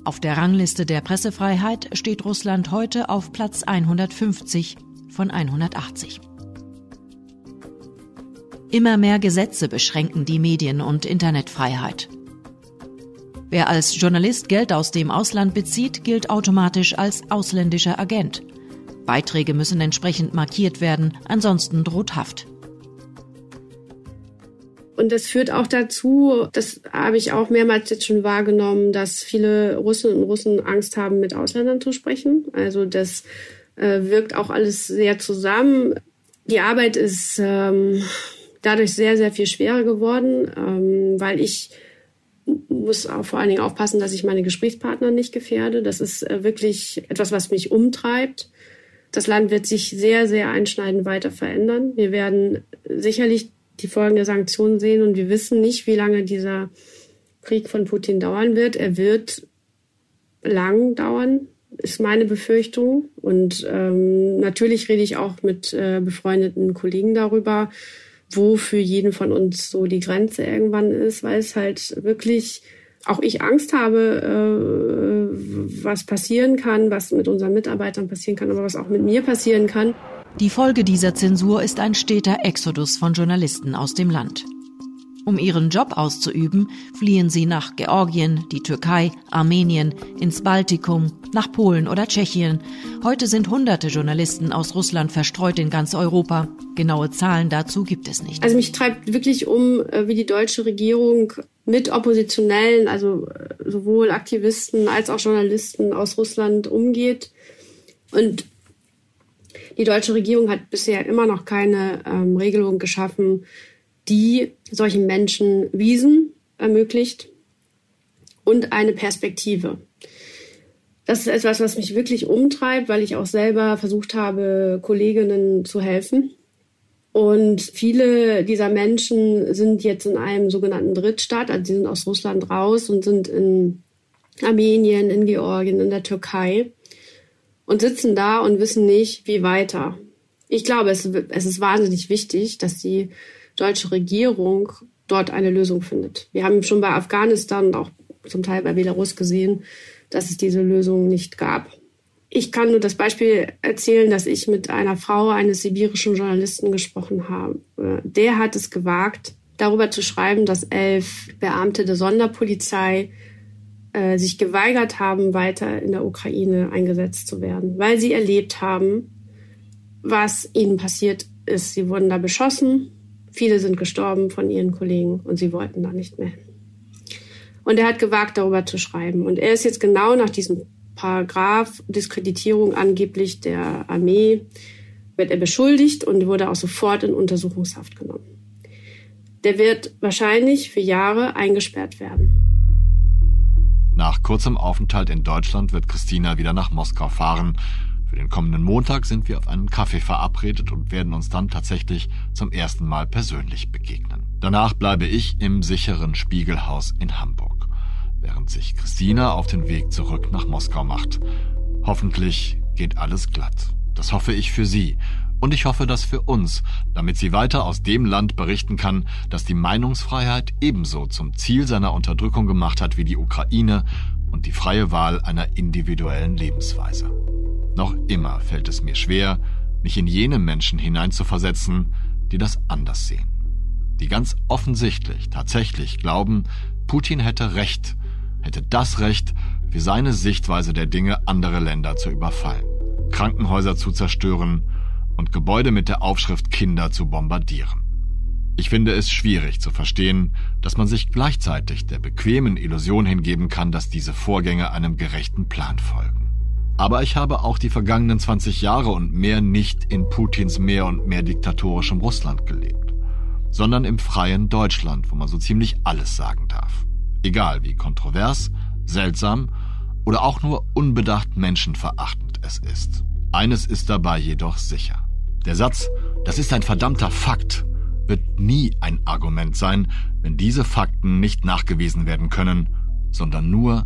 Auf der Rangliste der Pressefreiheit steht Russland heute auf Platz 150 von 180. Immer mehr Gesetze beschränken die Medien- und Internetfreiheit. Wer als Journalist Geld aus dem Ausland bezieht, gilt automatisch als ausländischer Agent. Beiträge müssen entsprechend markiert werden, ansonsten droht Haft. Und das führt auch dazu, das habe ich auch mehrmals jetzt schon wahrgenommen, dass viele Russinnen und Russen Angst haben, mit Ausländern zu sprechen. Also das äh, wirkt auch alles sehr zusammen. Die Arbeit ist ähm, dadurch sehr, sehr viel schwerer geworden, ähm, weil ich muss auch vor allen Dingen aufpassen, dass ich meine Gesprächspartner nicht gefährde. Das ist äh, wirklich etwas, was mich umtreibt. Das Land wird sich sehr, sehr einschneidend weiter verändern. Wir werden sicherlich die Folgen der Sanktionen sehen und wir wissen nicht, wie lange dieser Krieg von Putin dauern wird. Er wird lang dauern, ist meine Befürchtung. Und ähm, natürlich rede ich auch mit äh, befreundeten Kollegen darüber, wo für jeden von uns so die Grenze irgendwann ist, weil es halt wirklich auch ich Angst habe, äh, was passieren kann, was mit unseren Mitarbeitern passieren kann, aber was auch mit mir passieren kann. Die Folge dieser Zensur ist ein steter Exodus von Journalisten aus dem Land. Um ihren Job auszuüben, fliehen sie nach Georgien, die Türkei, Armenien, ins Baltikum, nach Polen oder Tschechien. Heute sind hunderte Journalisten aus Russland verstreut in ganz Europa. Genaue Zahlen dazu gibt es nicht. Also mich treibt wirklich um, wie die deutsche Regierung mit Oppositionellen, also sowohl Aktivisten als auch Journalisten aus Russland umgeht. Und die deutsche Regierung hat bisher immer noch keine ähm, Regelung geschaffen, die solchen Menschen Wiesen ermöglicht und eine Perspektive. Das ist etwas, was mich wirklich umtreibt, weil ich auch selber versucht habe, Kolleginnen zu helfen. Und viele dieser Menschen sind jetzt in einem sogenannten Drittstaat, also sie sind aus Russland raus und sind in Armenien, in Georgien, in der Türkei und sitzen da und wissen nicht, wie weiter. Ich glaube, es, es ist wahnsinnig wichtig, dass die deutsche Regierung dort eine Lösung findet. Wir haben schon bei Afghanistan und auch zum Teil bei Belarus gesehen, dass es diese Lösung nicht gab. Ich kann nur das Beispiel erzählen, dass ich mit einer Frau eines sibirischen Journalisten gesprochen habe. Der hat es gewagt, darüber zu schreiben, dass elf Beamte der Sonderpolizei äh, sich geweigert haben, weiter in der Ukraine eingesetzt zu werden, weil sie erlebt haben, was ihnen passiert ist. Sie wurden da beschossen, viele sind gestorben von ihren Kollegen und sie wollten da nicht mehr hin. Und er hat gewagt, darüber zu schreiben. Und er ist jetzt genau nach diesem Paragraph Diskreditierung angeblich der Armee, wird er beschuldigt und wurde auch sofort in Untersuchungshaft genommen. Der wird wahrscheinlich für Jahre eingesperrt werden. Nach kurzem Aufenthalt in Deutschland wird Christina wieder nach Moskau fahren. Für den kommenden Montag sind wir auf einen Kaffee verabredet und werden uns dann tatsächlich zum ersten Mal persönlich begegnen. Danach bleibe ich im sicheren Spiegelhaus in Hamburg, während sich Christina auf den Weg zurück nach Moskau macht. Hoffentlich geht alles glatt. Das hoffe ich für sie. Und ich hoffe das für uns, damit sie weiter aus dem Land berichten kann, das die Meinungsfreiheit ebenso zum Ziel seiner Unterdrückung gemacht hat wie die Ukraine und die freie Wahl einer individuellen Lebensweise. Noch immer fällt es mir schwer, mich in jene Menschen hineinzuversetzen, die das anders sehen. Die ganz offensichtlich tatsächlich glauben, Putin hätte Recht, hätte das Recht, für seine Sichtweise der Dinge andere Länder zu überfallen, Krankenhäuser zu zerstören und Gebäude mit der Aufschrift Kinder zu bombardieren. Ich finde es schwierig zu verstehen, dass man sich gleichzeitig der bequemen Illusion hingeben kann, dass diese Vorgänge einem gerechten Plan folgen. Aber ich habe auch die vergangenen 20 Jahre und mehr nicht in Putins mehr und mehr diktatorischem Russland gelebt, sondern im freien Deutschland, wo man so ziemlich alles sagen darf. Egal wie kontrovers, seltsam oder auch nur unbedacht menschenverachtend es ist. Eines ist dabei jedoch sicher. Der Satz, das ist ein verdammter Fakt, wird nie ein Argument sein, wenn diese Fakten nicht nachgewiesen werden können, sondern nur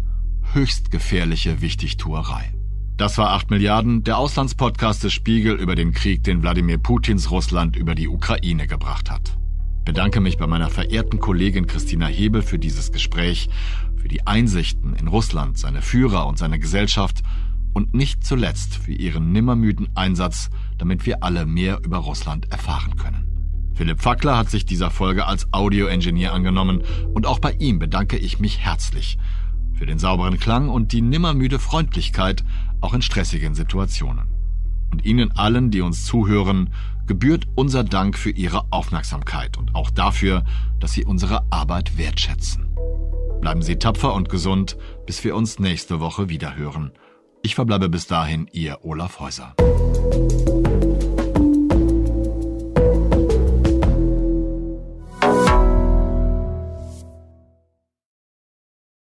höchst gefährliche Wichtigtuerei. Das war 8 Milliarden, der Auslandspodcast des Spiegel über den Krieg, den Wladimir Putins Russland über die Ukraine gebracht hat. Bedanke mich bei meiner verehrten Kollegin Christina Hebel für dieses Gespräch, für die Einsichten in Russland, seine Führer und seine Gesellschaft und nicht zuletzt für ihren nimmermüden Einsatz, damit wir alle mehr über Russland erfahren können. Philipp Fackler hat sich dieser Folge als Audio-Engineer angenommen und auch bei ihm bedanke ich mich herzlich für den sauberen Klang und die nimmermüde Freundlichkeit auch in stressigen Situationen. Und Ihnen allen, die uns zuhören, gebührt unser Dank für Ihre Aufmerksamkeit und auch dafür, dass Sie unsere Arbeit wertschätzen. Bleiben Sie tapfer und gesund, bis wir uns nächste Woche wiederhören. Ich verbleibe bis dahin Ihr Olaf Häuser.